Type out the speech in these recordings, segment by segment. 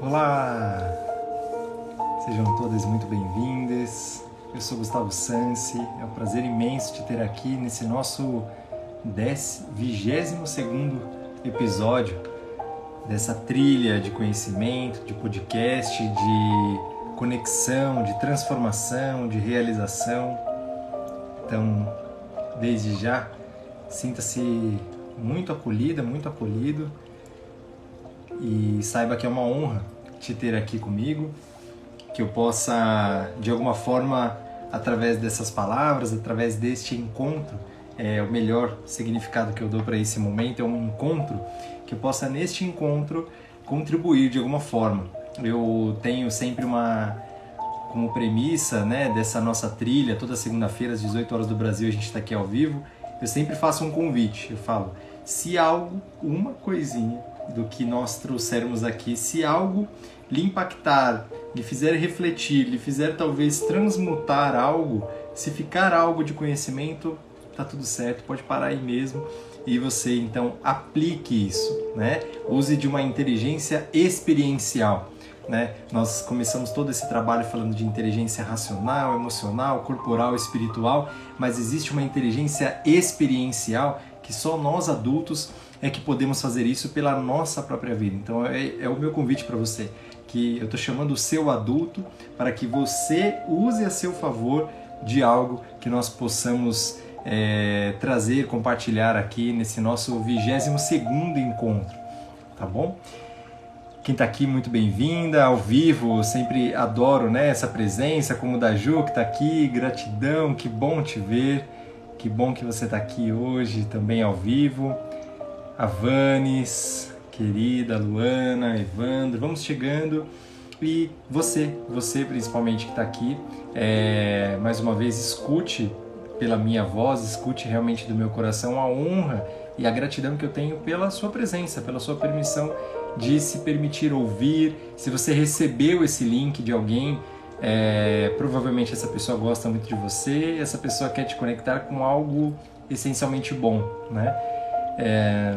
Olá! Sejam todas muito bem-vindas. Eu sou Gustavo Sansi. É um prazer imenso te ter aqui nesse nosso 22 episódio dessa trilha de conhecimento, de podcast, de conexão, de transformação, de realização. Então, desde já, sinta-se muito acolhida, muito acolhido e saiba que é uma honra te ter aqui comigo, que eu possa de alguma forma através dessas palavras, através deste encontro, é o melhor significado que eu dou para esse momento é um encontro que eu possa neste encontro contribuir de alguma forma. Eu tenho sempre uma como premissa, né, dessa nossa trilha, toda segunda-feira às 18 horas do Brasil a gente está aqui ao vivo. Eu sempre faço um convite. Eu falo: se algo, uma coisinha do que nós trouxermos aqui, se algo lhe impactar, lhe fizer refletir, lhe fizer talvez transmutar algo, se ficar algo de conhecimento, tá tudo certo, pode parar aí mesmo e você então aplique isso, né? Use de uma inteligência experiencial. Né? Nós começamos todo esse trabalho falando de inteligência racional, emocional, corporal, espiritual, mas existe uma inteligência experiencial que só nós adultos é que podemos fazer isso pela nossa própria vida. Então é, é o meu convite para você, que eu estou chamando o seu adulto para que você use a seu favor de algo que nós possamos é, trazer, compartilhar aqui nesse nosso 22 segundo encontro, tá bom? Quem está aqui, muito bem-vinda, ao vivo, sempre adoro né, essa presença, como da Ju, que está aqui, gratidão, que bom te ver, que bom que você está aqui hoje, também ao vivo a Vanes, querida Luana, Evandro, vamos chegando. E você, você principalmente que está aqui, é, mais uma vez escute pela minha voz, escute realmente do meu coração a honra e a gratidão que eu tenho pela sua presença, pela sua permissão de se permitir ouvir. Se você recebeu esse link de alguém, é, provavelmente essa pessoa gosta muito de você, essa pessoa quer te conectar com algo essencialmente bom, né? É,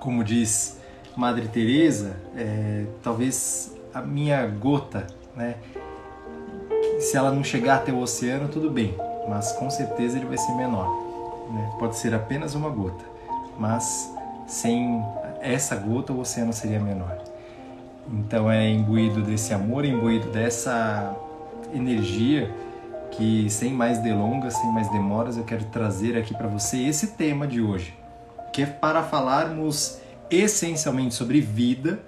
como diz Madre Teresa, é, talvez a minha gota, né? Se ela não chegar até o oceano, tudo bem, mas com certeza ele vai ser menor. Né? Pode ser apenas uma gota, mas sem essa gota o oceano seria menor. Então é imbuído desse amor, imbuído dessa energia que sem mais delongas, sem mais demoras, eu quero trazer aqui para você esse tema de hoje que é para falarmos essencialmente sobre vida,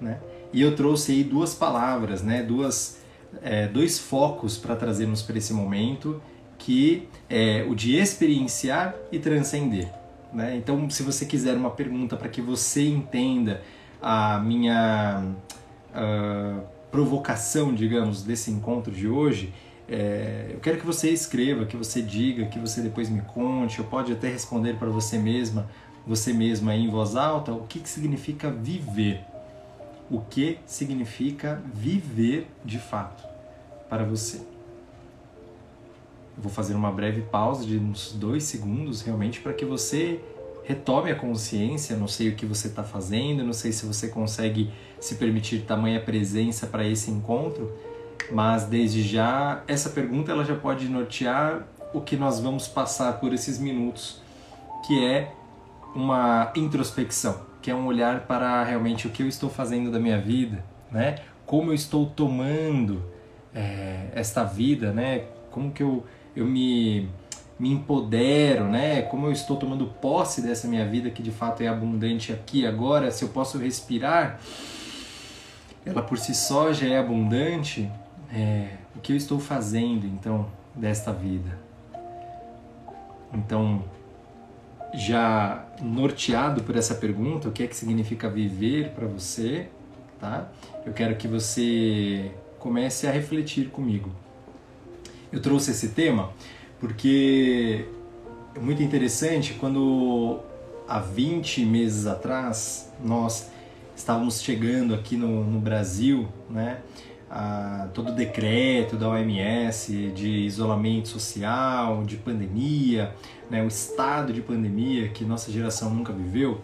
né? E eu trouxe aí duas palavras, né? Duas, é, dois focos para trazermos para esse momento, que é o de experienciar e transcender. Né? Então, se você quiser uma pergunta para que você entenda a minha uh, provocação, digamos, desse encontro de hoje, é, eu quero que você escreva, que você diga, que você depois me conte, ou pode até responder para você mesma você mesma em voz alta o que, que significa viver. O que significa viver de fato para você. Vou fazer uma breve pausa de uns dois segundos realmente para que você retome a consciência. Não sei o que você está fazendo, não sei se você consegue se permitir tamanha presença para esse encontro, mas desde já essa pergunta ela já pode nortear o que nós vamos passar por esses minutos, que é uma introspecção, que é um olhar para realmente o que eu estou fazendo da minha vida, né? Como eu estou tomando é, esta vida, né? Como que eu, eu me, me empodero, né? Como eu estou tomando posse dessa minha vida que de fato é abundante aqui agora, se eu posso respirar, ela por si só já é abundante. É, o que eu estou fazendo então desta vida? Então, já norteado por essa pergunta, o que é que significa viver para você, tá? Eu quero que você comece a refletir comigo. Eu trouxe esse tema porque é muito interessante quando há 20 meses atrás nós estávamos chegando aqui no, no Brasil, né? A, todo o decreto da OMS de isolamento social, de pandemia, né, o estado de pandemia que nossa geração nunca viveu,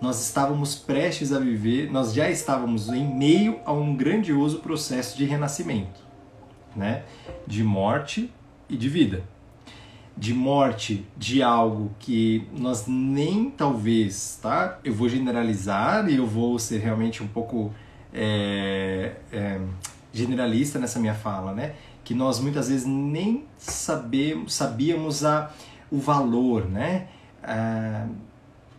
nós estávamos prestes a viver, nós já estávamos em meio a um grandioso processo de renascimento, né? De morte e de vida. De morte de algo que nós nem talvez, tá? Eu vou generalizar e eu vou ser realmente um pouco é, é, generalista nessa minha fala, né? Que nós muitas vezes nem sabemos, sabíamos a, o valor, né? Ah,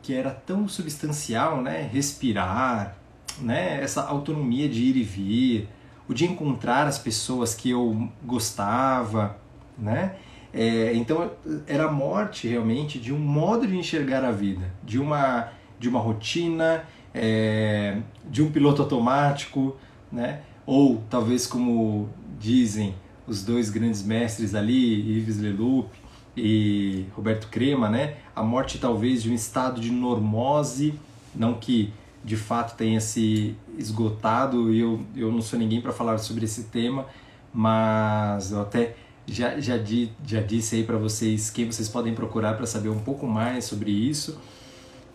que era tão substancial, né? Respirar, né? Essa autonomia de ir e vir, o de encontrar as pessoas que eu gostava, né? É, então era a morte realmente de um modo de enxergar a vida, de uma de uma rotina, é, de um piloto automático, né? Ou talvez como dizem os dois grandes mestres ali, Yves Leloup e Roberto Crema, né? A morte talvez de um estado de normose, não que de fato tenha se esgotado, eu, eu não sou ninguém para falar sobre esse tema, mas eu até já, já, di, já disse aí para vocês quem vocês podem procurar para saber um pouco mais sobre isso,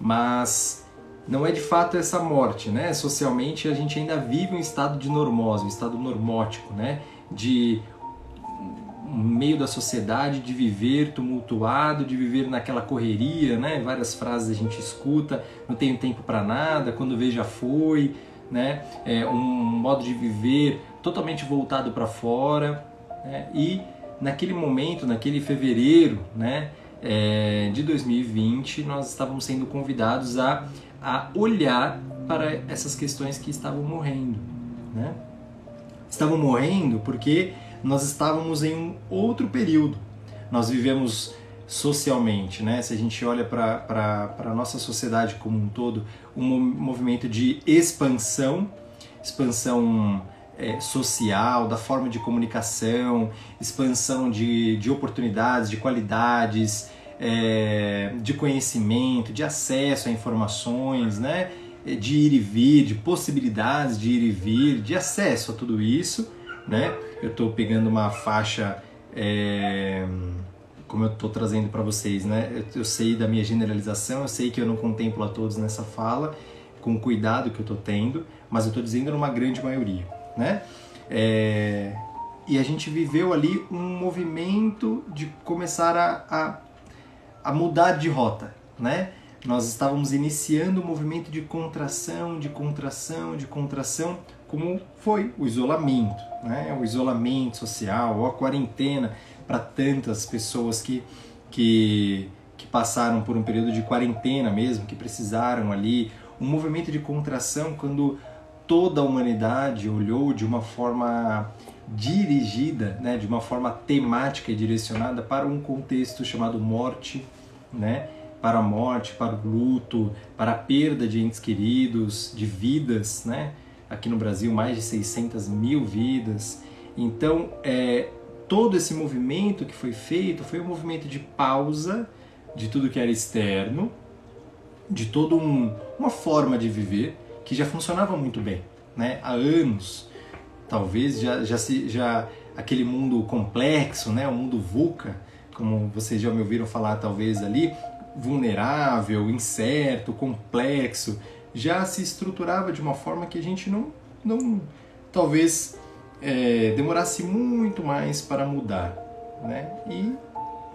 mas não é de fato essa morte, né? Socialmente a gente ainda vive um estado de normose, um estado normótico, né? De meio da sociedade, de viver tumultuado, de viver naquela correria, né? Várias frases a gente escuta, não tenho tempo para nada, quando vê já foi, né? É um modo de viver totalmente voltado para fora, né? E naquele momento, naquele fevereiro, né? É, de 2020, nós estávamos sendo convidados a, a olhar para essas questões que estavam morrendo, né? Estavam morrendo porque nós estávamos em um outro período. Nós vivemos socialmente, né? Se a gente olha para a nossa sociedade como um todo, um movimento de expansão, expansão é, social, da forma de comunicação, expansão de, de oportunidades, de qualidades, é, de conhecimento, de acesso a informações, né? de ir e vir, de possibilidades de ir e vir, de acesso a tudo isso né? Eu estou pegando uma faixa, é, como eu estou trazendo para vocês, né? Eu, eu, sei da minha generalização, eu sei que eu não contemplo a todos nessa fala, com o cuidado que eu estou tendo, mas eu estou dizendo numa grande maioria, né? É, e a gente viveu ali um movimento de começar a, a, a mudar de rota, né? Nós estávamos iniciando um movimento de contração, de contração, de contração, como foi o isolamento, né? o isolamento social, ou a quarentena para tantas pessoas que, que, que passaram por um período de quarentena mesmo, que precisaram ali, um movimento de contração quando toda a humanidade olhou de uma forma dirigida, né, de uma forma temática e direcionada para um contexto chamado morte, né, para a morte, para o luto, para a perda de entes queridos, de vidas, né, aqui no Brasil mais de 600 mil vidas. Então, é, todo esse movimento que foi feito foi um movimento de pausa de tudo que era externo, de toda um, uma forma de viver que já funcionava muito bem, né? Há anos, talvez já já se já aquele mundo complexo, né? O mundo VUCA, como vocês já me ouviram falar talvez ali, vulnerável, incerto, complexo, já se estruturava de uma forma que a gente não, não talvez é, demorasse muito mais para mudar, né? E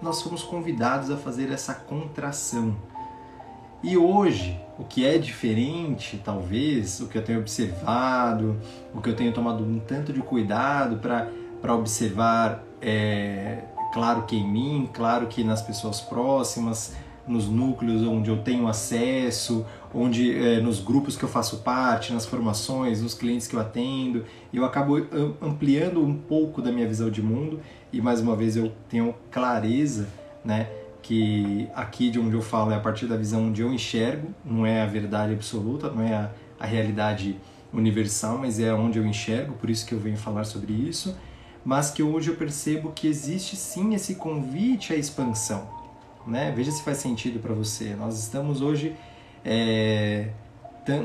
nós fomos convidados a fazer essa contração. E hoje, o que é diferente, talvez, o que eu tenho observado, o que eu tenho tomado um tanto de cuidado para observar, é, claro que em mim, claro que nas pessoas próximas, nos núcleos onde eu tenho acesso, onde é, nos grupos que eu faço parte, nas formações, nos clientes que eu atendo, eu acabo ampliando um pouco da minha visão de mundo e mais uma vez eu tenho clareza, né, que aqui de onde eu falo é a partir da visão onde eu enxergo, não é a verdade absoluta, não é a, a realidade universal, mas é onde eu enxergo, por isso que eu venho falar sobre isso, mas que hoje eu percebo que existe sim esse convite à expansão, né? Veja se faz sentido para você. Nós estamos hoje é,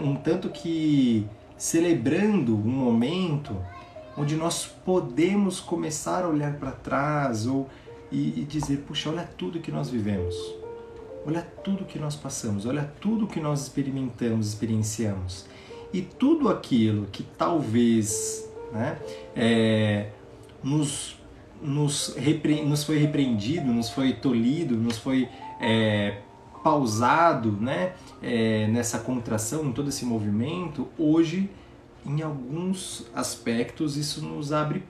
um tanto que celebrando um momento onde nós podemos começar a olhar para trás ou e, e, dizer, puxa, olha tudo que nós vivemos, olha tudo que nós passamos, olha tudo que nós experimentamos, experienciamos. E tudo aquilo que talvez né, é, nos, nos, repre, nos foi repreendido, nos foi tolhido, nos foi é, pausado né, é, nessa contração, em todo esse movimento, hoje, em alguns aspectos, isso nos abre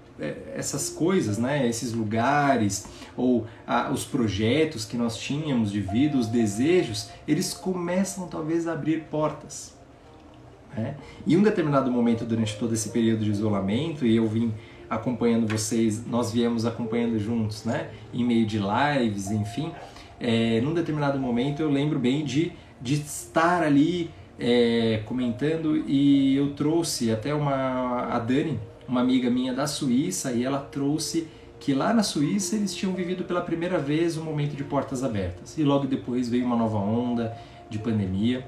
essas coisas, né, esses lugares, ou ah, os projetos que nós tínhamos de vida, os desejos, eles começam talvez a abrir portas. Né? E um determinado momento durante todo esse período de isolamento, e eu vim acompanhando vocês, nós viemos acompanhando juntos, né? Em meio de lives, enfim. É, num determinado momento eu lembro bem de, de estar ali é, comentando e eu trouxe até uma a Dani, uma amiga minha da Suíça, e ela trouxe que lá na Suíça eles tinham vivido pela primeira vez um momento de portas abertas. E logo depois veio uma nova onda de pandemia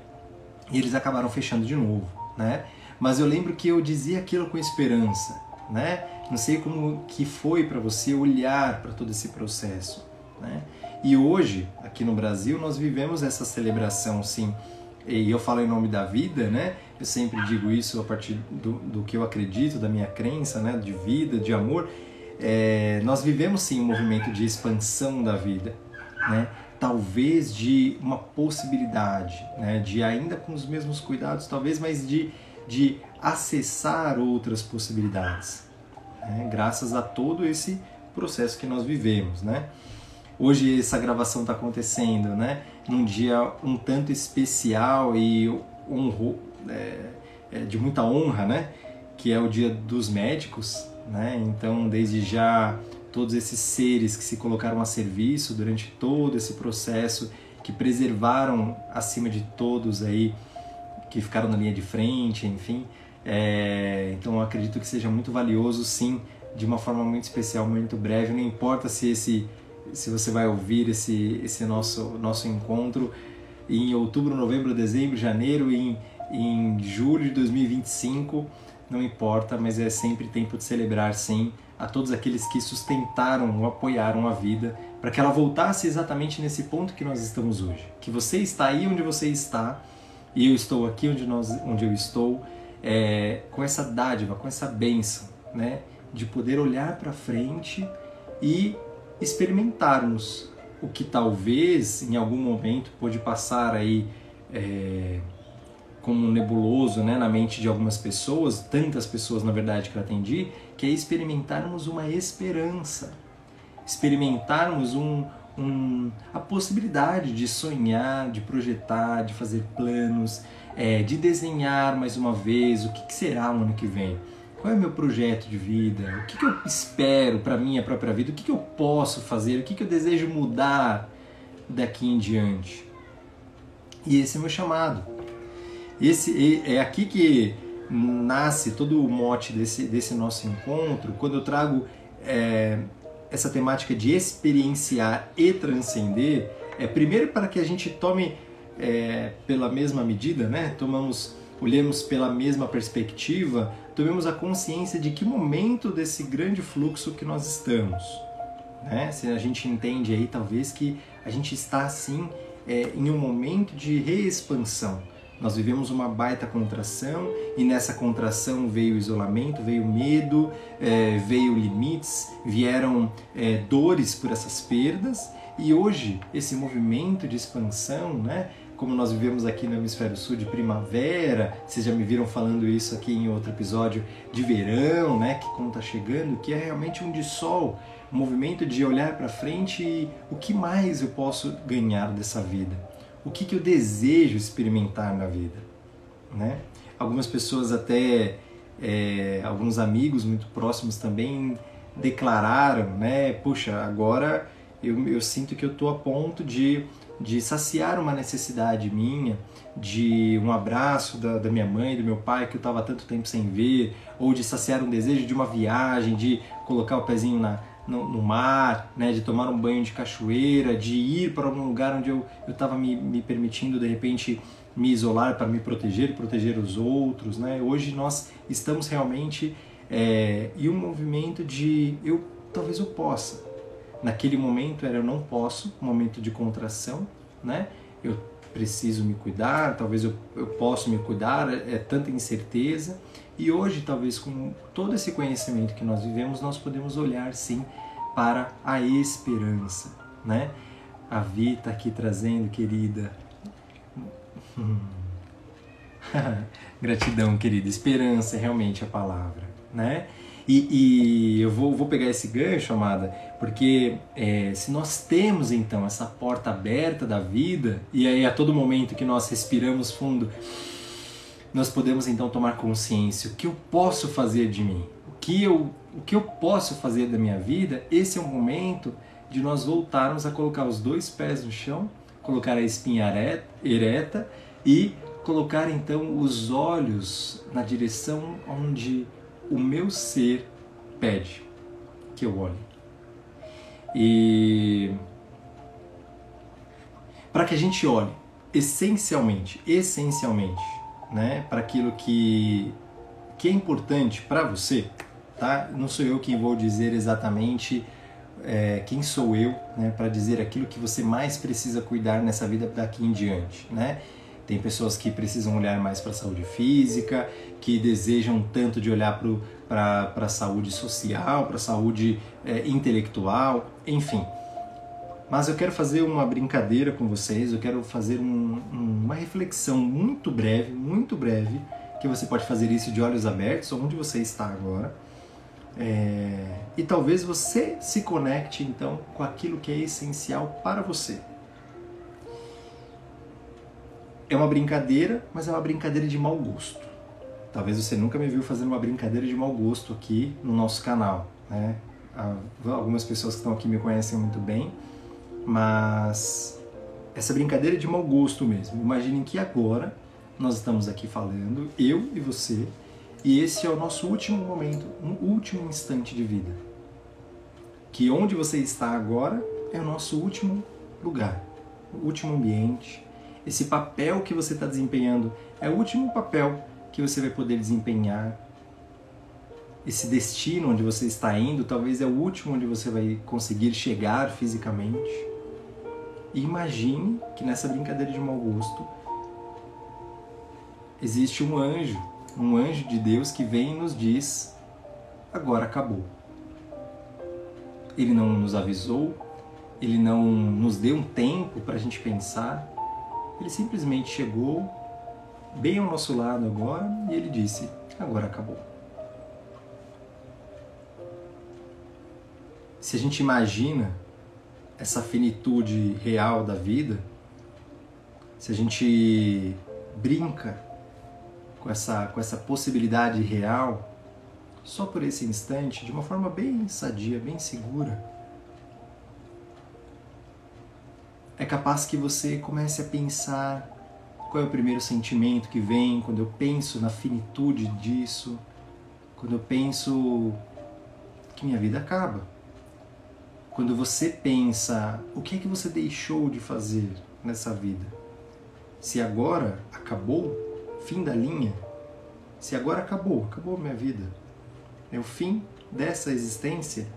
e eles acabaram fechando de novo, né? Mas eu lembro que eu dizia aquilo com esperança, né? Não sei como que foi para você olhar para todo esse processo, né? E hoje, aqui no Brasil, nós vivemos essa celebração, sim. E eu falo em nome da vida, né? Eu sempre digo isso a partir do, do que eu acredito, da minha crença, né? De vida, de amor. É, nós vivemos sim um movimento de expansão da vida, né? talvez de uma possibilidade, né, de ainda com os mesmos cuidados, talvez, mas de, de acessar outras possibilidades, né, graças a todo esse processo que nós vivemos, né? Hoje essa gravação está acontecendo, né, num dia um tanto especial e honro, é, é, de muita honra, né, que é o Dia dos Médicos, né? Então, desde já todos esses seres que se colocaram a serviço durante todo esse processo, que preservaram acima de todos aí, que ficaram na linha de frente, enfim. É, então acredito que seja muito valioso, sim, de uma forma muito especial, muito breve. Não importa se esse, se você vai ouvir esse, esse nosso nosso encontro em outubro, novembro, dezembro, janeiro, em, em julho de 2025, não importa, mas é sempre tempo de celebrar, sim, a todos aqueles que sustentaram ou apoiaram a vida para que ela voltasse exatamente nesse ponto que nós estamos hoje. Que você está aí onde você está e eu estou aqui onde, nós, onde eu estou, é, com essa dádiva, com essa bênção, né, de poder olhar para frente e experimentarmos o que talvez em algum momento pode passar aí é, como nebuloso né, na mente de algumas pessoas, tantas pessoas na verdade que eu atendi, que é experimentarmos uma esperança, experimentarmos um, um, a possibilidade de sonhar, de projetar, de fazer planos, é, de desenhar mais uma vez o que, que será o ano que vem. Qual é o meu projeto de vida? O que, que eu espero para minha própria vida? O que, que eu posso fazer? O que, que eu desejo mudar daqui em diante? E esse é o meu chamado esse é aqui que nasce todo o mote desse, desse nosso encontro, quando eu trago é, essa temática de experienciar e transcender, é primeiro para que a gente tome é, pela mesma medida, né? Tomamos, olhemos pela mesma perspectiva, tomemos a consciência de que momento desse grande fluxo que nós estamos, né? Se a gente entende aí, talvez que a gente está assim é, em um momento de reexpansão nós vivemos uma baita contração e nessa contração veio isolamento, veio medo, é, veio limites, vieram é, dores por essas perdas e hoje esse movimento de expansão, né? Como nós vivemos aqui no hemisfério sul de primavera, vocês já me viram falando isso aqui em outro episódio de verão, né? Que como está chegando, que é realmente um de sol, um movimento de olhar para frente e o que mais eu posso ganhar dessa vida o que, que eu desejo experimentar na vida, né? Algumas pessoas até, é, alguns amigos muito próximos também declararam, né? Puxa, agora eu, eu sinto que eu estou a ponto de, de saciar uma necessidade minha, de um abraço da, da minha mãe, do meu pai que eu estava tanto tempo sem ver, ou de saciar um desejo de uma viagem, de colocar o pezinho na, no, no, mar, né, de tomar um banho de cachoeira, de ir para algum lugar onde eu estava me, me permitindo de repente me isolar para me proteger proteger os outros. Né? Hoje nós estamos realmente é, em um movimento de eu talvez eu possa. Naquele momento era eu não posso, momento de contração, né? Eu preciso me cuidar, talvez eu, eu possa me cuidar, é, é tanta incerteza. E hoje, talvez com todo esse conhecimento que nós vivemos, nós podemos olhar sim para a esperança, né? A Vi está aqui trazendo, querida. Gratidão, querida. Esperança é realmente a palavra, né? E, e eu vou, vou, pegar esse gancho, amada, porque é, se nós temos então essa porta aberta da vida, e aí a todo momento que nós respiramos fundo, nós podemos então tomar consciência: o que eu posso fazer de mim? O que eu, o que eu posso fazer da minha vida? Esse é o momento de nós voltarmos a colocar os dois pés no chão, colocar a espinha ereta e colocar então os olhos na direção onde o meu ser pede que eu olhe. E para que a gente olhe essencialmente, essencialmente, né, para aquilo que que é importante para você, tá? Não sou eu quem vou dizer exatamente é, quem sou eu, né, para dizer aquilo que você mais precisa cuidar nessa vida daqui em diante, né? Tem pessoas que precisam olhar mais para a saúde física, que desejam tanto de olhar para a saúde social, para a saúde é, intelectual, enfim. Mas eu quero fazer uma brincadeira com vocês, eu quero fazer um, uma reflexão muito breve, muito breve, que você pode fazer isso de olhos abertos, onde você está agora. É, e talvez você se conecte então com aquilo que é essencial para você. É uma brincadeira, mas é uma brincadeira de mau gosto. Talvez você nunca me viu fazendo uma brincadeira de mau gosto aqui no nosso canal. Né? Algumas pessoas que estão aqui me conhecem muito bem, mas essa brincadeira é de mau gosto mesmo. Imaginem que agora nós estamos aqui falando, eu e você, e esse é o nosso último momento, um último instante de vida. Que onde você está agora é o nosso último lugar, o último ambiente, esse papel que você está desempenhando é o último papel que você vai poder desempenhar. Esse destino onde você está indo talvez é o último onde você vai conseguir chegar fisicamente. E imagine que nessa brincadeira de mau gosto existe um anjo, um anjo de Deus que vem e nos diz: agora acabou. Ele não nos avisou, ele não nos deu um tempo para a gente pensar, ele simplesmente chegou bem ao nosso lado agora e ele disse: agora acabou. Se a gente imagina essa finitude real da vida, se a gente brinca com essa, com essa possibilidade real, só por esse instante, de uma forma bem sadia, bem segura, é capaz que você comece a pensar qual é o primeiro sentimento que vem quando eu penso na finitude disso, quando eu penso que minha vida acaba. Quando você pensa o que é que você deixou de fazer nessa vida. Se agora acabou, fim da linha, se agora acabou, acabou minha vida, é o fim dessa existência,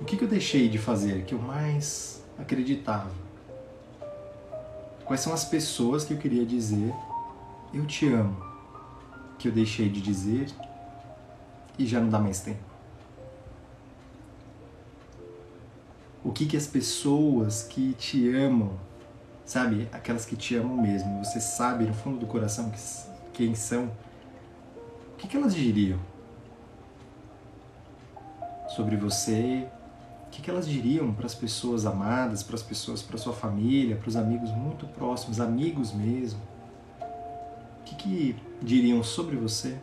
o que, que eu deixei de fazer que eu mais acreditava. Quais são as pessoas que eu queria dizer eu te amo, que eu deixei de dizer e já não dá mais tempo? O que que as pessoas que te amam, sabe, aquelas que te amam mesmo, você sabe no fundo do coração que, quem são, o que que elas diriam sobre você que, que elas diriam para as pessoas amadas, para as pessoas, para sua família, para os amigos muito próximos, amigos mesmo? O que, que diriam sobre você?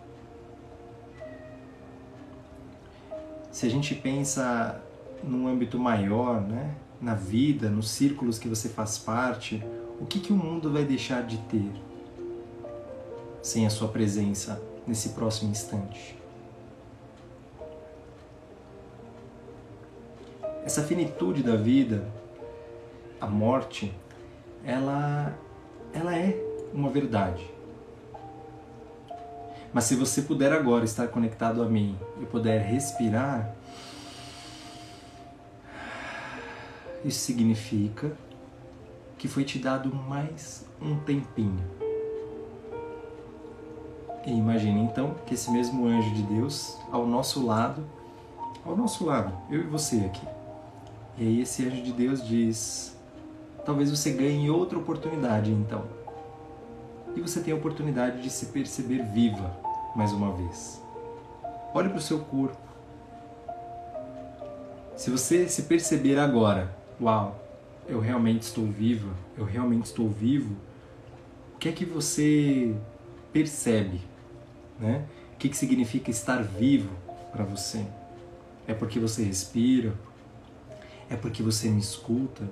Se a gente pensa num âmbito maior, né, na vida, nos círculos que você faz parte, o que, que o mundo vai deixar de ter sem a sua presença nesse próximo instante? Essa finitude da vida, a morte, ela, ela é uma verdade. Mas se você puder agora estar conectado a mim e puder respirar, isso significa que foi te dado mais um tempinho. E imagine então que esse mesmo anjo de Deus ao nosso lado, ao nosso lado, eu e você aqui. E aí esse anjo de Deus diz: talvez você ganhe outra oportunidade então. E você tem a oportunidade de se perceber viva mais uma vez. Olhe para o seu corpo. Se você se perceber agora, uau, eu realmente estou viva, eu realmente estou vivo, o que é que você percebe? Né? O que, que significa estar vivo para você? É porque você respira? É porque você me escuta?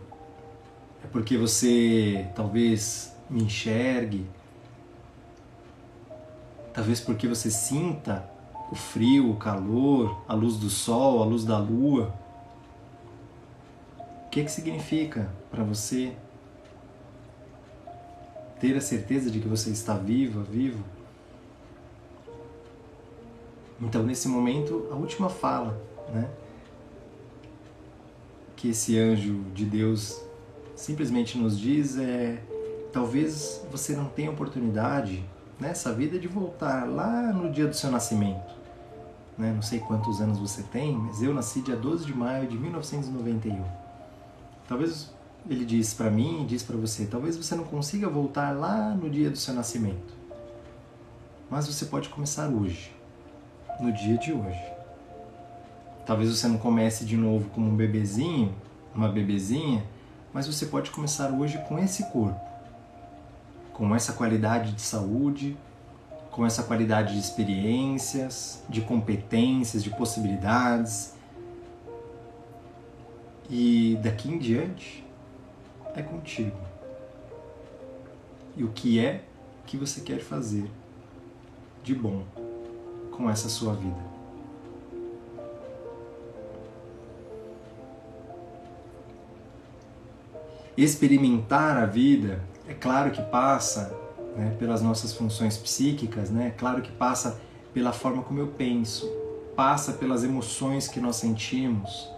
É porque você talvez me enxergue? Talvez porque você sinta o frio, o calor, a luz do sol, a luz da lua. O que, que significa para você ter a certeza de que você está viva, vivo? Então, nesse momento, a última fala, né? Que esse anjo de Deus simplesmente nos diz é: talvez você não tenha oportunidade nessa vida de voltar lá no dia do seu nascimento. Né? Não sei quantos anos você tem, mas eu nasci dia 12 de maio de 1991. Talvez ele diz para mim, diz para você, talvez você não consiga voltar lá no dia do seu nascimento. Mas você pode começar hoje no dia de hoje. Talvez você não comece de novo como um bebezinho, uma bebezinha, mas você pode começar hoje com esse corpo, com essa qualidade de saúde, com essa qualidade de experiências, de competências, de possibilidades. E daqui em diante é contigo. E o que é que você quer fazer de bom? com essa sua vida. Experimentar a vida, é claro que passa né, pelas nossas funções psíquicas, né? é claro que passa pela forma como eu penso, passa pelas emoções que nós sentimos,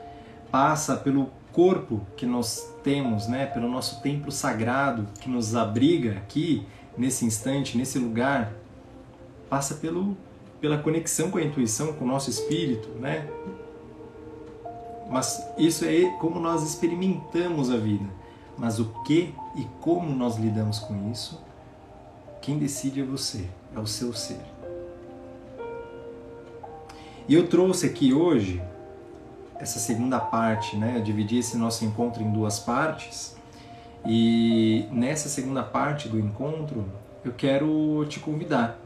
passa pelo corpo que nós temos, né, pelo nosso templo sagrado que nos abriga aqui, nesse instante, nesse lugar, passa pelo pela conexão com a intuição, com o nosso espírito, né? Mas isso é como nós experimentamos a vida. Mas o que e como nós lidamos com isso, quem decide é você, é o seu ser. E eu trouxe aqui hoje essa segunda parte, né? Eu dividi esse nosso encontro em duas partes. E nessa segunda parte do encontro, eu quero te convidar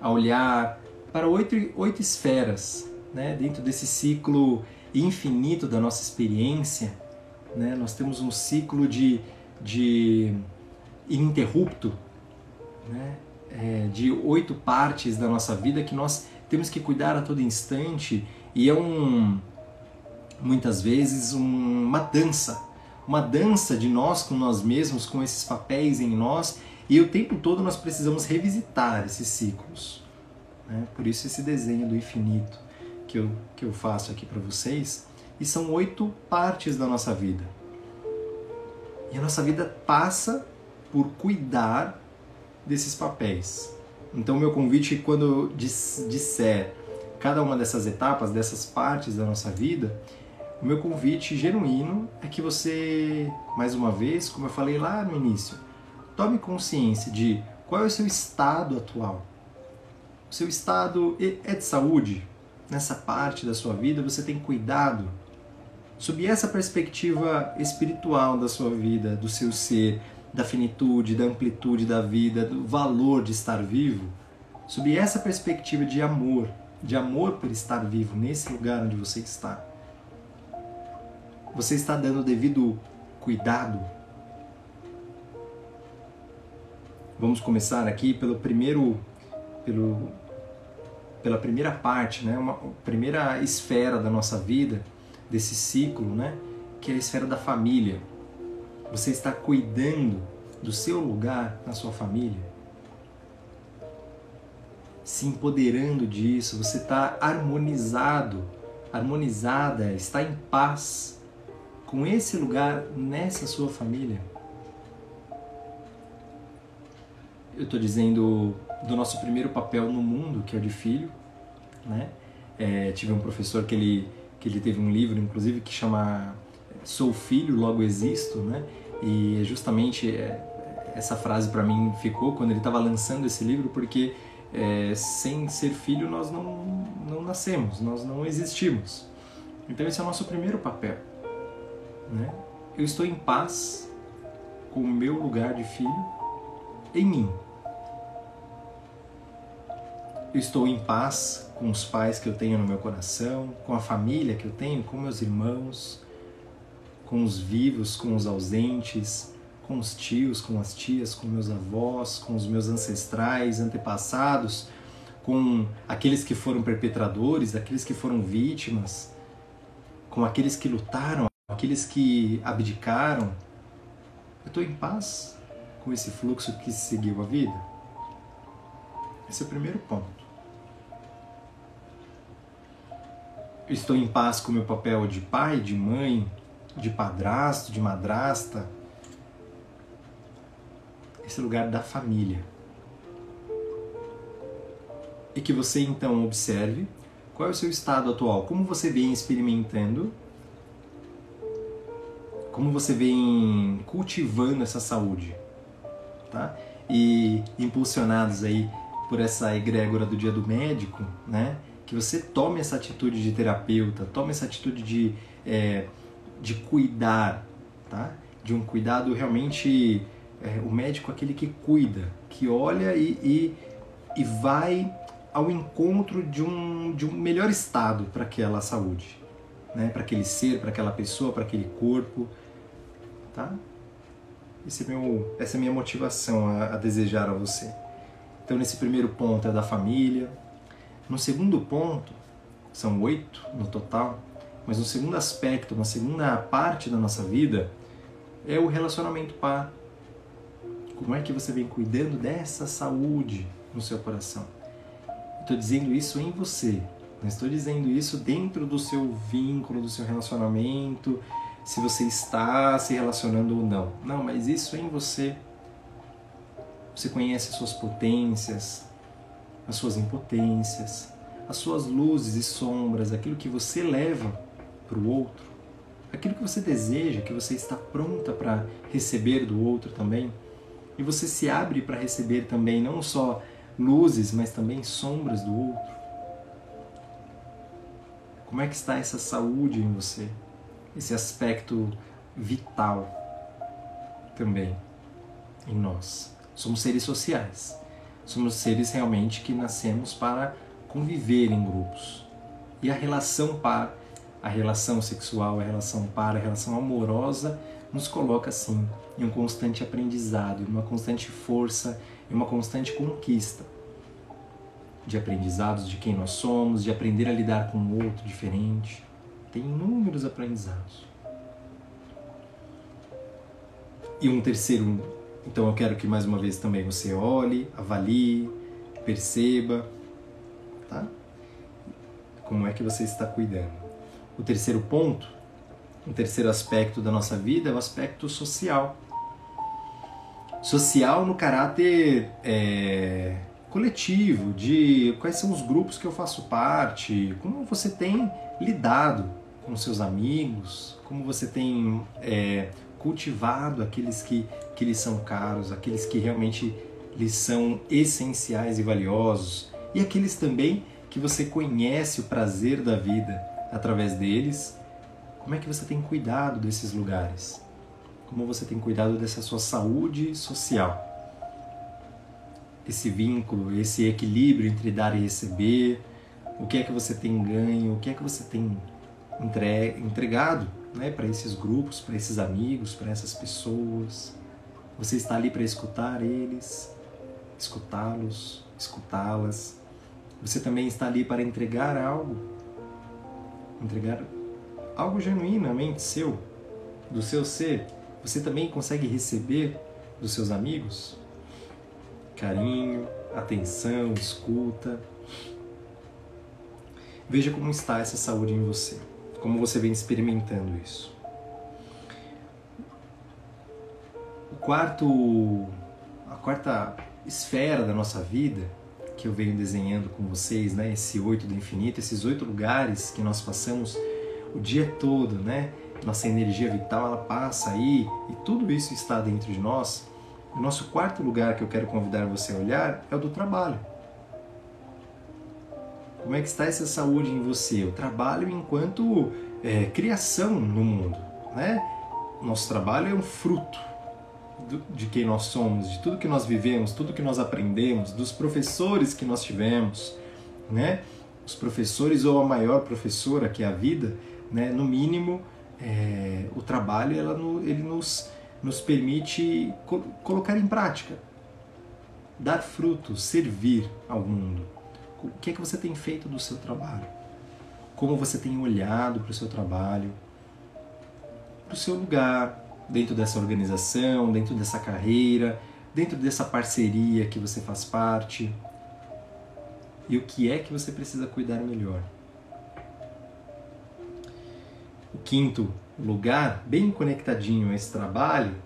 a olhar para oito, oito esferas, né? dentro desse ciclo infinito da nossa experiência, né? nós temos um ciclo de, de ininterrupto, né? É, de oito partes da nossa vida que nós temos que cuidar a todo instante e é um muitas vezes um, uma dança, uma dança de nós com nós mesmos, com esses papéis em nós e o tempo todo nós precisamos revisitar esses ciclos. Né? Por isso esse desenho do infinito que eu, que eu faço aqui para vocês. E são oito partes da nossa vida. E a nossa vida passa por cuidar desses papéis. Então, meu convite, quando eu disser cada uma dessas etapas, dessas partes da nossa vida, o meu convite genuíno é que você, mais uma vez, como eu falei lá no início, tome consciência de qual é o seu estado atual o seu estado é de saúde, nessa parte da sua vida você tem cuidado. Sob essa perspectiva espiritual da sua vida, do seu ser, da finitude, da amplitude da vida, do valor de estar vivo, sob essa perspectiva de amor, de amor por estar vivo nesse lugar onde você está, você está dando o devido cuidado? Vamos começar aqui pelo primeiro, pelo pela primeira parte, né, uma primeira esfera da nossa vida, desse ciclo, né, que é a esfera da família. Você está cuidando do seu lugar na sua família? Se empoderando disso, você está harmonizado, harmonizada, está em paz com esse lugar nessa sua família? eu estou dizendo do nosso primeiro papel no mundo, que é o de filho, né? É, tive um professor que ele que ele teve um livro, inclusive, que chama Sou filho, logo existo, né? E é justamente é, essa frase para mim ficou quando ele estava lançando esse livro, porque é, sem ser filho nós não, não nascemos, nós não existimos. Então esse é o nosso primeiro papel. Né? Eu estou em paz com o meu lugar de filho em mim. Eu estou em paz com os pais que eu tenho no meu coração, com a família que eu tenho, com meus irmãos, com os vivos, com os ausentes, com os tios, com as tias, com meus avós, com os meus ancestrais, antepassados, com aqueles que foram perpetradores, aqueles que foram vítimas, com aqueles que lutaram, aqueles que abdicaram. Eu estou em paz com esse fluxo que seguiu a vida? Esse é o primeiro ponto. Estou em paz com o meu papel de pai, de mãe, de padrasto, de madrasta. Esse lugar da família. E que você então observe qual é o seu estado atual, como você vem experimentando, como você vem cultivando essa saúde, tá? E impulsionados aí por essa egrégora do dia do médico, né? Que você tome essa atitude de terapeuta, tome essa atitude de, é, de cuidar, tá? De um cuidado realmente é, o médico é aquele que cuida, que olha e, e, e vai ao encontro de um, de um melhor estado para aquela saúde, né? para aquele ser, para aquela pessoa, para aquele corpo. Tá? Esse é meu, essa é a minha motivação a, a desejar a você. Então, nesse primeiro ponto é da família. No segundo ponto, são oito no total, mas no segundo aspecto, na segunda parte da nossa vida, é o relacionamento par. Como é que você vem cuidando dessa saúde no seu coração? Estou dizendo isso em você, não estou dizendo isso dentro do seu vínculo, do seu relacionamento, se você está se relacionando ou não. Não, mas isso em você. Você conhece as suas potências, as suas impotências, as suas luzes e sombras, aquilo que você leva para o outro, aquilo que você deseja, que você está pronta para receber do outro também. E você se abre para receber também não só luzes, mas também sombras do outro. Como é que está essa saúde em você? Esse aspecto vital também em nós. Somos seres sociais. Somos seres realmente que nascemos para conviver em grupos. E a relação par, a relação sexual, a relação par, a relação amorosa nos coloca assim em um constante aprendizado, em uma constante força e uma constante conquista de aprendizados de quem nós somos, de aprender a lidar com o outro diferente. Tem inúmeros aprendizados. E um terceiro, então eu quero que mais uma vez também você olhe, avalie, perceba, tá? Como é que você está cuidando. O terceiro ponto, o terceiro aspecto da nossa vida é o aspecto social social no caráter é, coletivo, de quais são os grupos que eu faço parte, como você tem lidado com seus amigos, como você tem é, cultivado aqueles que, que lhe são caros, aqueles que realmente lhe são essenciais e valiosos, e aqueles também que você conhece o prazer da vida através deles. Como é que você tem cuidado desses lugares? como você tem cuidado dessa sua saúde social. Esse vínculo, esse equilíbrio entre dar e receber, o que é que você tem ganho, o que é que você tem entregado né, para esses grupos, para esses amigos, para essas pessoas. Você está ali para escutar eles, escutá-los, escutá-las. Você também está ali para entregar algo, entregar algo genuinamente seu, do seu ser, você também consegue receber dos seus amigos carinho, atenção, escuta. Veja como está essa saúde em você, como você vem experimentando isso. O quarto, a quarta esfera da nossa vida que eu venho desenhando com vocês, né? Esse oito do infinito, esses oito lugares que nós passamos o dia todo, né? Nossa energia vital ela passa aí e tudo isso está dentro de nós. O nosso quarto lugar que eu quero convidar você a olhar é o do trabalho. Como é que está essa saúde em você? O trabalho enquanto é, criação no mundo, né? Nosso trabalho é um fruto de quem nós somos, de tudo que nós vivemos, tudo que nós aprendemos, dos professores que nós tivemos, né? Os professores ou a maior professora que é a vida, né? No mínimo, é, o trabalho ela, ele nos, nos permite co colocar em prática, dar frutos, servir ao mundo. O que é que você tem feito do seu trabalho? Como você tem olhado para o seu trabalho, para o seu lugar, dentro dessa organização, dentro dessa carreira, dentro dessa parceria que você faz parte? E o que é que você precisa cuidar melhor? O quinto lugar, bem conectadinho a esse trabalho,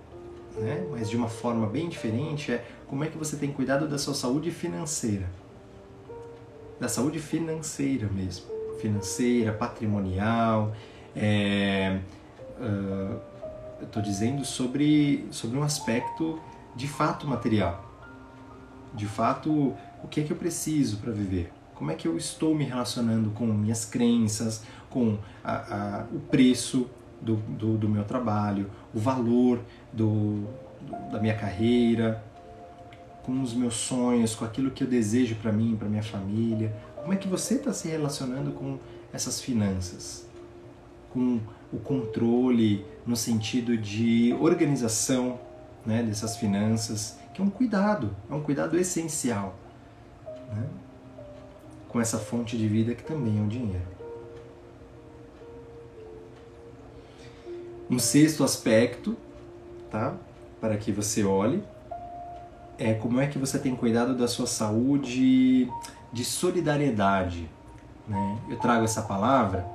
né, mas de uma forma bem diferente, é como é que você tem cuidado da sua saúde financeira. Da saúde financeira mesmo. Financeira, patrimonial, é, uh, eu estou dizendo sobre, sobre um aspecto de fato material. De fato, o que é que eu preciso para viver? Como é que eu estou me relacionando com minhas crenças, com a, a, o preço do, do, do, meu trabalho, o valor do, do, da minha carreira, com os meus sonhos, com aquilo que eu desejo para mim, para minha família. Como é que você está se relacionando com essas finanças? Com o controle no sentido de organização né, dessas finanças, que é um cuidado, é um cuidado essencial né, com essa fonte de vida que também é o dinheiro. Um sexto aspecto, tá, para que você olhe, é como é que você tem cuidado da sua saúde de solidariedade. Né? Eu trago essa palavra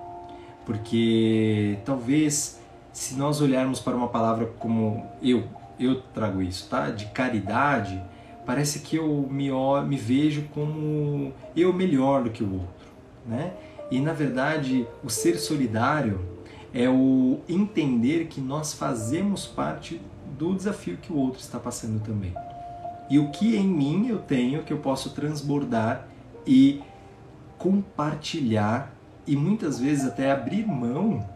porque talvez se nós olharmos para uma palavra como eu, eu trago isso, tá? De caridade, parece que eu me, me vejo como eu melhor do que o outro, né? E na verdade, o ser solidário é o entender que nós fazemos parte do desafio que o outro está passando também. E o que em mim eu tenho que eu posso transbordar e compartilhar e muitas vezes até abrir mão,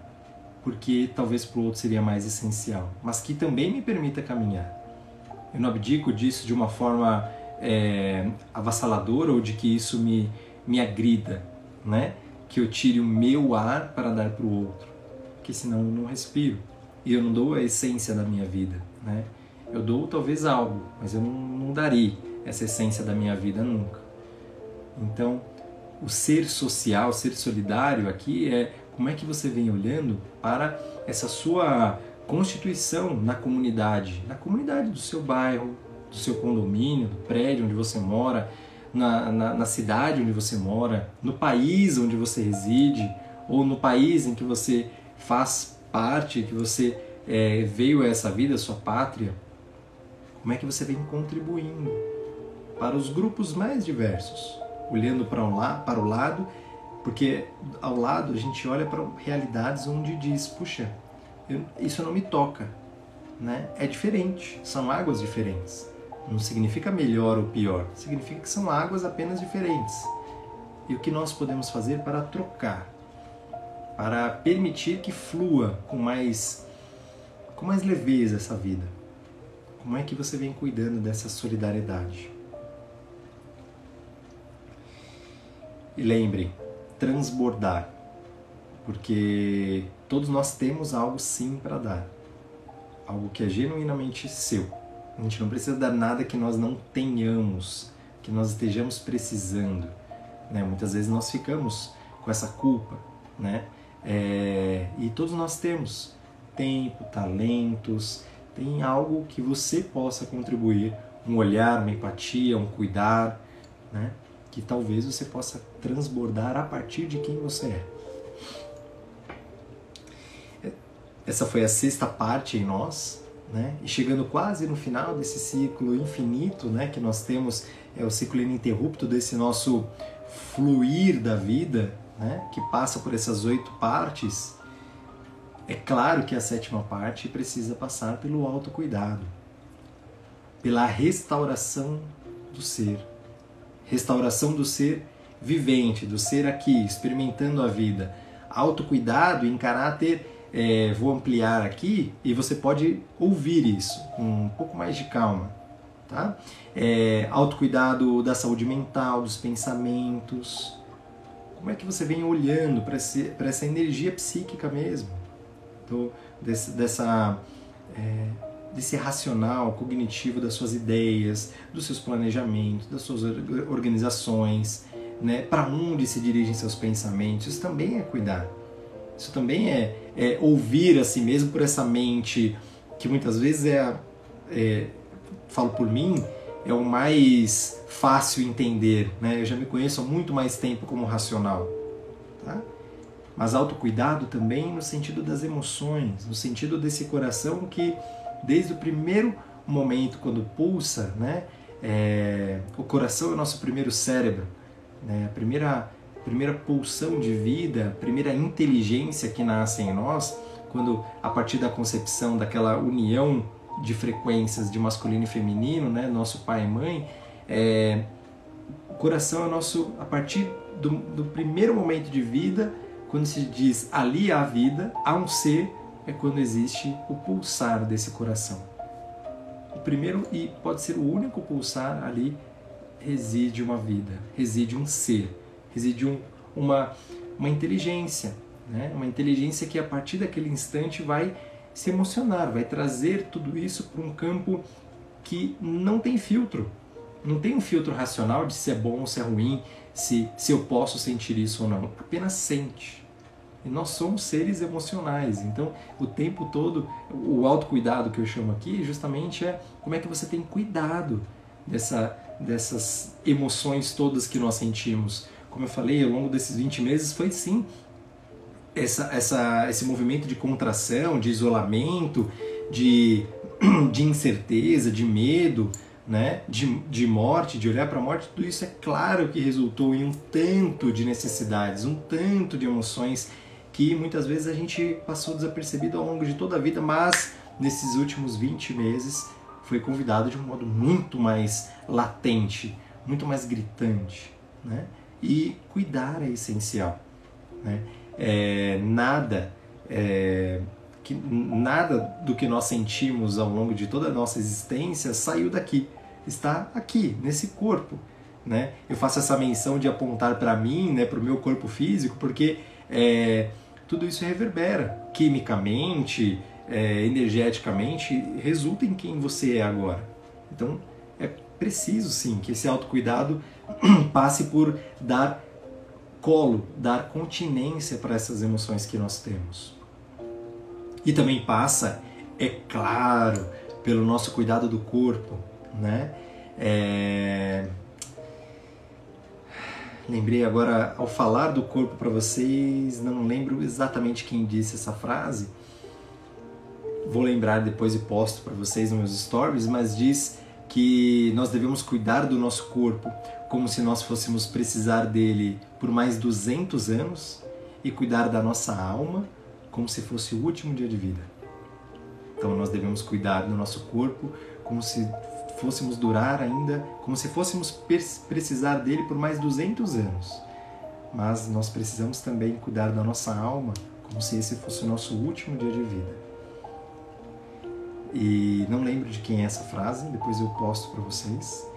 porque talvez para o outro seria mais essencial, mas que também me permita caminhar. Eu não abdico disso de uma forma é, avassaladora ou de que isso me, me agrida, né? que eu tire o meu ar para dar para o outro, porque senão eu não respiro e eu não dou a essência da minha vida. Né? Eu dou talvez algo, mas eu não, não darei essa essência da minha vida nunca. Então, o ser social, ser solidário aqui é como é que você vem olhando para essa sua constituição na comunidade, na comunidade do seu bairro, do seu condomínio, do prédio onde você mora, na, na, na cidade onde você mora, no país onde você reside, ou no país em que você faz parte, que você é, veio a essa vida, a sua pátria. Como é que você vem contribuindo para os grupos mais diversos? olhando para, um la para o lado, porque ao lado a gente olha para realidades onde diz, puxa, eu, isso não me toca, né? É diferente, são águas diferentes. Não significa melhor ou pior, significa que são águas apenas diferentes. E o que nós podemos fazer para trocar, para permitir que flua com mais com mais leveza essa vida? Como é que você vem cuidando dessa solidariedade? E lembrem, transbordar, porque todos nós temos algo sim para dar, algo que é genuinamente seu. A gente não precisa dar nada que nós não tenhamos, que nós estejamos precisando. Né? Muitas vezes nós ficamos com essa culpa, né? É... e todos nós temos tempo, talentos, tem algo que você possa contribuir, um olhar, uma empatia, um cuidar, né? que talvez você possa transbordar a partir de quem você é. Essa foi a sexta parte em nós, né? E chegando quase no final desse ciclo infinito, né, que nós temos, é o ciclo ininterrupto desse nosso fluir da vida, né, que passa por essas oito partes, é claro que a sétima parte precisa passar pelo autocuidado, pela restauração do ser. Restauração do ser vivente, do ser aqui, experimentando a vida. Autocuidado em caráter é, vou ampliar aqui e você pode ouvir isso com um pouco mais de calma. Tá? É, autocuidado da saúde mental, dos pensamentos. Como é que você vem olhando para essa energia psíquica mesmo? Do, desse, dessa, é, desse racional cognitivo das suas ideias, dos seus planejamentos, das suas organizações, né? para onde se dirigem seus pensamentos. Isso também é cuidar. Isso também é, é, ouvir a si mesmo por essa mente que muitas vezes é, é, falo por mim, é o mais fácil entender. Né? Eu já me conheço há muito mais tempo como racional. Tá? Mas autocuidado também no sentido das emoções, no sentido desse coração que, desde o primeiro momento, quando pulsa, né? É, o coração é o nosso primeiro cérebro, né? a primeira primeira pulsão de vida, a primeira inteligência que nasce em nós, quando a partir da concepção daquela união de frequências de masculino e feminino, né, nosso pai e mãe, é, o coração é nosso, a partir do, do primeiro momento de vida, quando se diz ali há vida, há um ser, é quando existe o pulsar desse coração. O primeiro e pode ser o único pulsar ali reside uma vida, reside um ser reside um, uma, uma inteligência, né? uma inteligência que a partir daquele instante vai se emocionar, vai trazer tudo isso para um campo que não tem filtro. Não tem um filtro racional de se é bom ou se é ruim, se, se eu posso sentir isso ou não. Apenas sente. E nós somos seres emocionais. Então, o tempo todo, o autocuidado que eu chamo aqui, justamente é como é que você tem cuidado dessa, dessas emoções todas que nós sentimos como eu falei, ao longo desses 20 meses foi sim essa, essa, esse movimento de contração, de isolamento, de, de incerteza, de medo, né? de, de morte, de olhar para a morte, tudo isso é claro que resultou em um tanto de necessidades, um tanto de emoções que muitas vezes a gente passou desapercebido ao longo de toda a vida, mas nesses últimos 20 meses foi convidado de um modo muito mais latente, muito mais gritante. Né? e cuidar é essencial. Né? É, nada, é, que, nada do que nós sentimos ao longo de toda a nossa existência saiu daqui, está aqui, nesse corpo. Né? Eu faço essa menção de apontar para mim, né, para o meu corpo físico, porque é, tudo isso reverbera quimicamente, é, energeticamente, resulta em quem você é agora. Então, é preciso sim que esse autocuidado passe por dar colo, dar continência para essas emoções que nós temos. E também passa, é claro, pelo nosso cuidado do corpo, né? É... Lembrei agora, ao falar do corpo para vocês, não lembro exatamente quem disse essa frase. Vou lembrar depois e posto para vocês nos meus stories, mas diz que nós devemos cuidar do nosso corpo como se nós fôssemos precisar dele por mais 200 anos e cuidar da nossa alma como se fosse o último dia de vida. Então nós devemos cuidar do nosso corpo como se fôssemos durar ainda, como se fôssemos precisar dele por mais 200 anos. Mas nós precisamos também cuidar da nossa alma como se esse fosse o nosso último dia de vida. E não lembro de quem é essa frase, depois eu posto para vocês.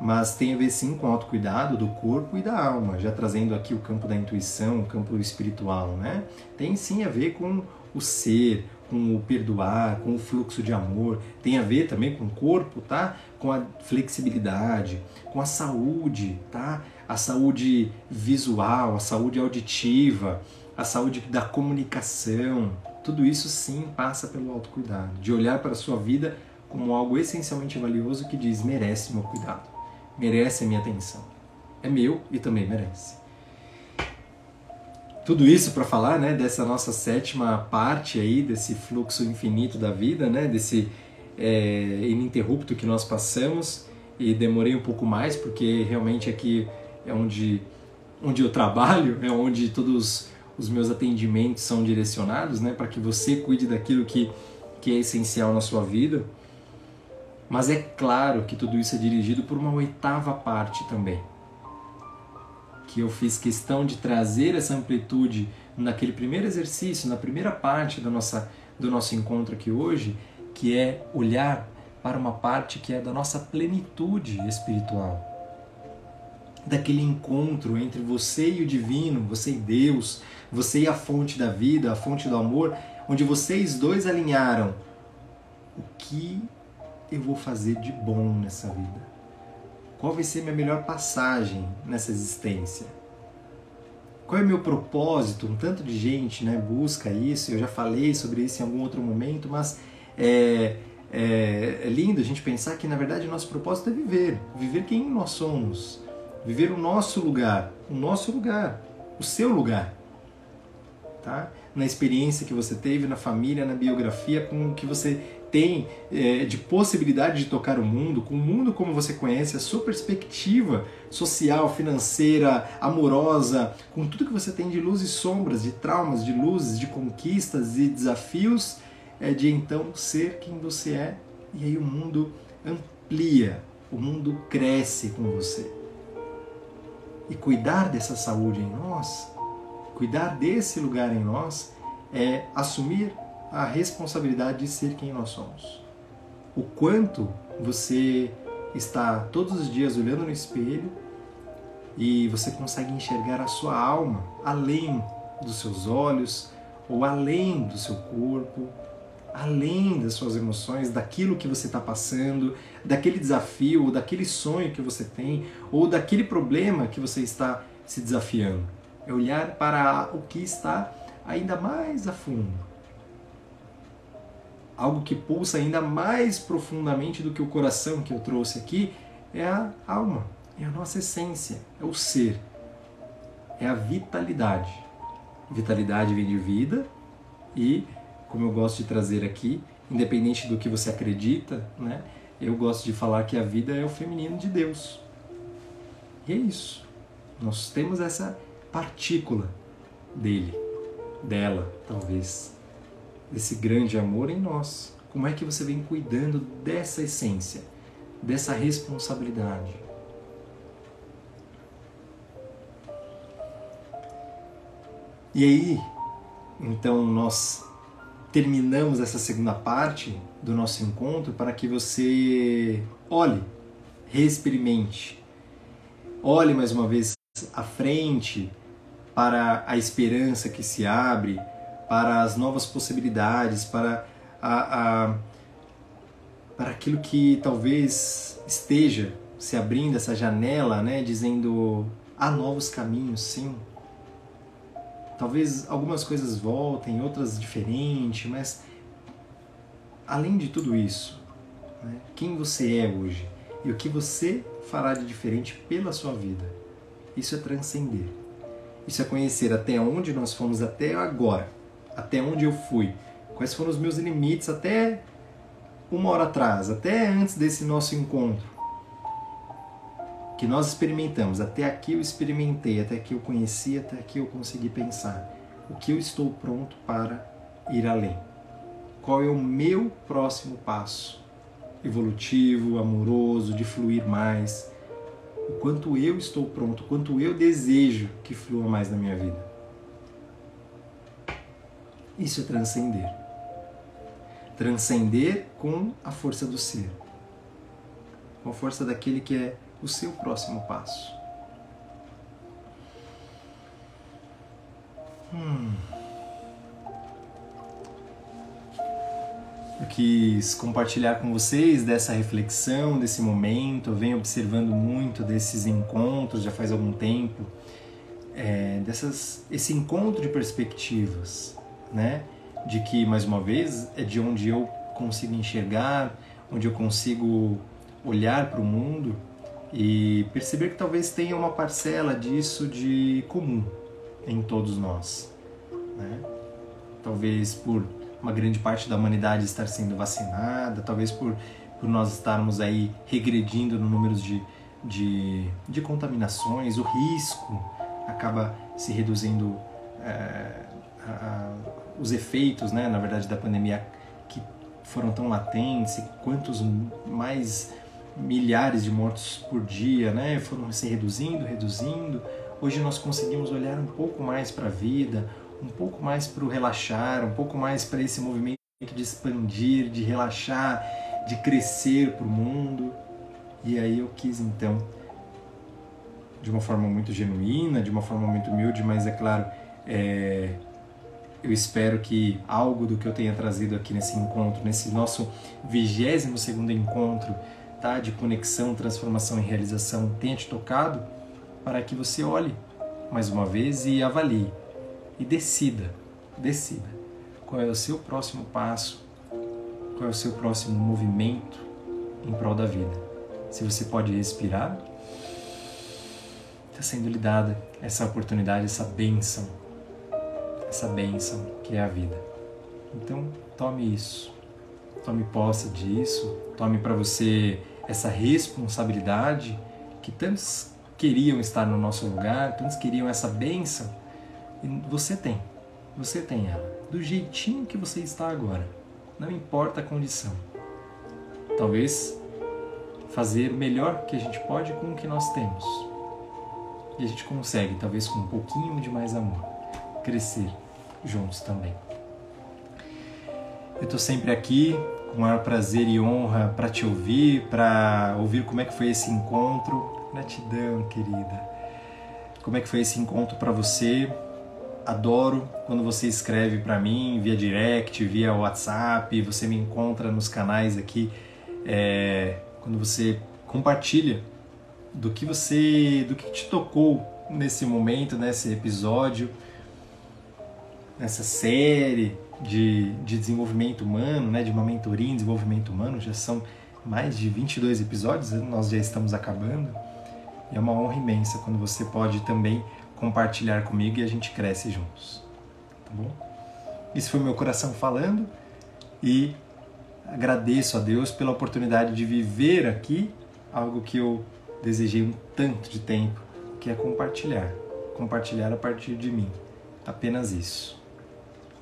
Mas tem a ver sim com o autocuidado do corpo e da alma, já trazendo aqui o campo da intuição, o campo espiritual, né? Tem sim a ver com o ser, com o perdoar, com o fluxo de amor, tem a ver também com o corpo, tá? Com a flexibilidade, com a saúde, tá? A saúde visual, a saúde auditiva, a saúde da comunicação, tudo isso sim passa pelo autocuidado, de olhar para a sua vida como algo essencialmente valioso que diz merece meu cuidado, merece a minha atenção. É meu e também merece. Tudo isso para falar, né, dessa nossa sétima parte aí desse fluxo infinito da vida, né, desse é, ininterrupto que nós passamos e demorei um pouco mais porque realmente aqui é onde, onde eu trabalho, é onde todos os meus atendimentos são direcionados, né, para que você cuide daquilo que, que é essencial na sua vida. Mas é claro que tudo isso é dirigido por uma oitava parte também. Que eu fiz questão de trazer essa amplitude naquele primeiro exercício, na primeira parte da nossa, do nosso encontro aqui hoje, que é olhar para uma parte que é da nossa plenitude espiritual. Daquele encontro entre você e o divino, você e Deus, você e a fonte da vida, a fonte do amor, onde vocês dois alinharam o que eu vou fazer de bom nessa vida? Qual vai ser minha melhor passagem nessa existência? Qual é meu propósito? Um tanto de gente né, busca isso, eu já falei sobre isso em algum outro momento, mas é, é, é lindo a gente pensar que na verdade o nosso propósito é viver, viver quem nós somos, viver o nosso lugar, o nosso lugar, o seu lugar. Tá? Na experiência que você teve, na família, na biografia, com o que você tem é, de possibilidade de tocar o mundo, com o mundo como você conhece, a sua perspectiva social, financeira, amorosa, com tudo que você tem de luz e sombras, de traumas, de luzes, de conquistas e desafios, é de então ser quem você é e aí o mundo amplia, o mundo cresce com você. E cuidar dessa saúde em nós, cuidar desse lugar em nós, é assumir a responsabilidade de ser quem nós somos. O quanto você está todos os dias olhando no espelho e você consegue enxergar a sua alma além dos seus olhos ou além do seu corpo, além das suas emoções, daquilo que você está passando, daquele desafio, ou daquele sonho que você tem, ou daquele problema que você está se desafiando. É olhar para o que está ainda mais a fundo algo que pulsa ainda mais profundamente do que o coração que eu trouxe aqui, é a alma, é a nossa essência, é o ser, é a vitalidade. Vitalidade vem de vida e, como eu gosto de trazer aqui, independente do que você acredita, né, eu gosto de falar que a vida é o feminino de Deus. E é isso. Nós temos essa partícula dele, dela, talvez desse grande amor em nós. Como é que você vem cuidando dessa essência, dessa responsabilidade? E aí, então nós terminamos essa segunda parte do nosso encontro para que você olhe, reexperimente, olhe mais uma vez à frente para a esperança que se abre para as novas possibilidades, para, a, a, para aquilo que talvez esteja se abrindo essa janela, né, dizendo há novos caminhos, sim. Talvez algumas coisas voltem, outras diferentes, mas além de tudo isso, né, quem você é hoje e o que você fará de diferente pela sua vida, isso é transcender. Isso é conhecer até onde nós fomos até agora até onde eu fui, quais foram os meus limites até uma hora atrás, até antes desse nosso encontro. Que nós experimentamos, até aqui eu experimentei, até aqui eu conheci, até aqui eu consegui pensar. O que eu estou pronto para ir além? Qual é o meu próximo passo? Evolutivo, amoroso, de fluir mais. O quanto eu estou pronto, o quanto eu desejo que flua mais na minha vida. Isso é transcender. Transcender com a força do ser, com a força daquele que é o seu próximo passo. Hum. Eu quis compartilhar com vocês dessa reflexão, desse momento. Eu venho observando muito desses encontros já faz algum tempo, é, dessas, esse encontro de perspectivas né? De que, mais uma vez, é de onde eu consigo enxergar, onde eu consigo olhar para o mundo e perceber que talvez tenha uma parcela disso de comum em todos nós, né? Talvez por uma grande parte da humanidade estar sendo vacinada, talvez por, por nós estarmos aí regredindo no número de, de, de contaminações, o risco acaba se reduzindo, é, a, os efeitos, né, na verdade, da pandemia que foram tão latentes, quantos mais milhares de mortos por dia, né, foram se reduzindo, reduzindo. Hoje nós conseguimos olhar um pouco mais para a vida, um pouco mais para o relaxar, um pouco mais para esse movimento de expandir, de relaxar, de crescer para o mundo. E aí eu quis então, de uma forma muito genuína, de uma forma muito humilde, mas é claro, é, eu espero que algo do que eu tenha trazido aqui nesse encontro, nesse nosso 22 segundo encontro, tá, de conexão, transformação e realização, tenha te tocado para que você olhe mais uma vez e avalie e decida, decida qual é o seu próximo passo, qual é o seu próximo movimento em prol da vida. Se você pode respirar, está sendo lhe dada essa oportunidade, essa bênção, essa bênção que é a vida. Então, tome isso, tome posse disso, tome para você essa responsabilidade que tantos queriam estar no nosso lugar, tantos queriam essa bênção e você tem, você tem ela, do jeitinho que você está agora. Não importa a condição. Talvez fazer o melhor que a gente pode com o que nós temos. E a gente consegue, talvez com um pouquinho de mais amor, crescer juntos também. Eu estou sempre aqui com o maior prazer e honra para te ouvir, para ouvir como é que foi esse encontro. Gratidão, querida. Como é que foi esse encontro para você? adoro quando você escreve para mim via direct, via WhatsApp, você me encontra nos canais aqui, é, quando você compartilha do que você, do que te tocou nesse momento, nesse episódio, nessa série de, de desenvolvimento humano, né, de uma mentoria em desenvolvimento humano, já são mais de 22 episódios, nós já estamos acabando. E é uma honra imensa quando você pode também compartilhar comigo e a gente cresce juntos. Tá bom? Isso foi meu coração falando e agradeço a Deus pela oportunidade de viver aqui algo que eu desejei um tanto de tempo, que é compartilhar. Compartilhar a partir de mim. Apenas isso.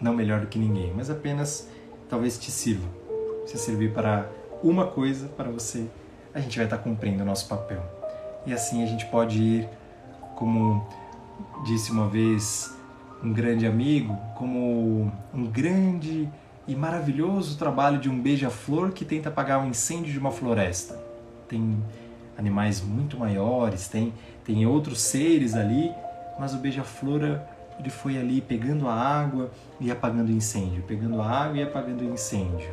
Não melhor do que ninguém, mas apenas talvez te sirva. Se servir para uma coisa, para você, a gente vai estar cumprindo o nosso papel. E assim a gente pode ir como disse uma vez um grande amigo, como um grande e maravilhoso trabalho de um beija-flor que tenta apagar o um incêndio de uma floresta. Tem animais muito maiores, tem, tem outros seres ali, mas o beija-flor ele foi ali pegando a água e apagando o incêndio, pegando a água e apagando o incêndio.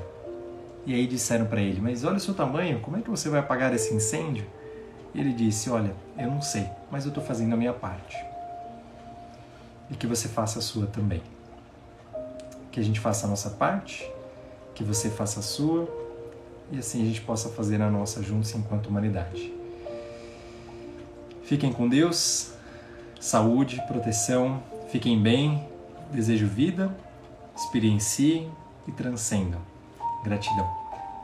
E aí disseram para ele: Mas olha o seu tamanho, como é que você vai apagar esse incêndio? E ele disse: Olha, eu não sei, mas eu estou fazendo a minha parte e que você faça a sua também. Que a gente faça a nossa parte, que você faça a sua e assim a gente possa fazer a nossa juntos enquanto humanidade. Fiquem com Deus, saúde, proteção, fiquem bem, desejo vida, experienciem e transcendam. Gratidão.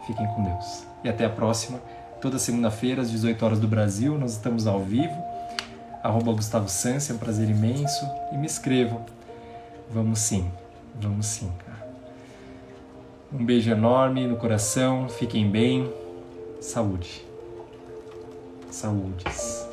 Fiquem com Deus. E até a próxima. Toda segunda-feira, às 18 horas do Brasil, nós estamos ao vivo arroba Gustavo é um prazer imenso. E me escrevam. Vamos sim, vamos sim. Um beijo enorme no coração, fiquem bem. Saúde. Saúdes.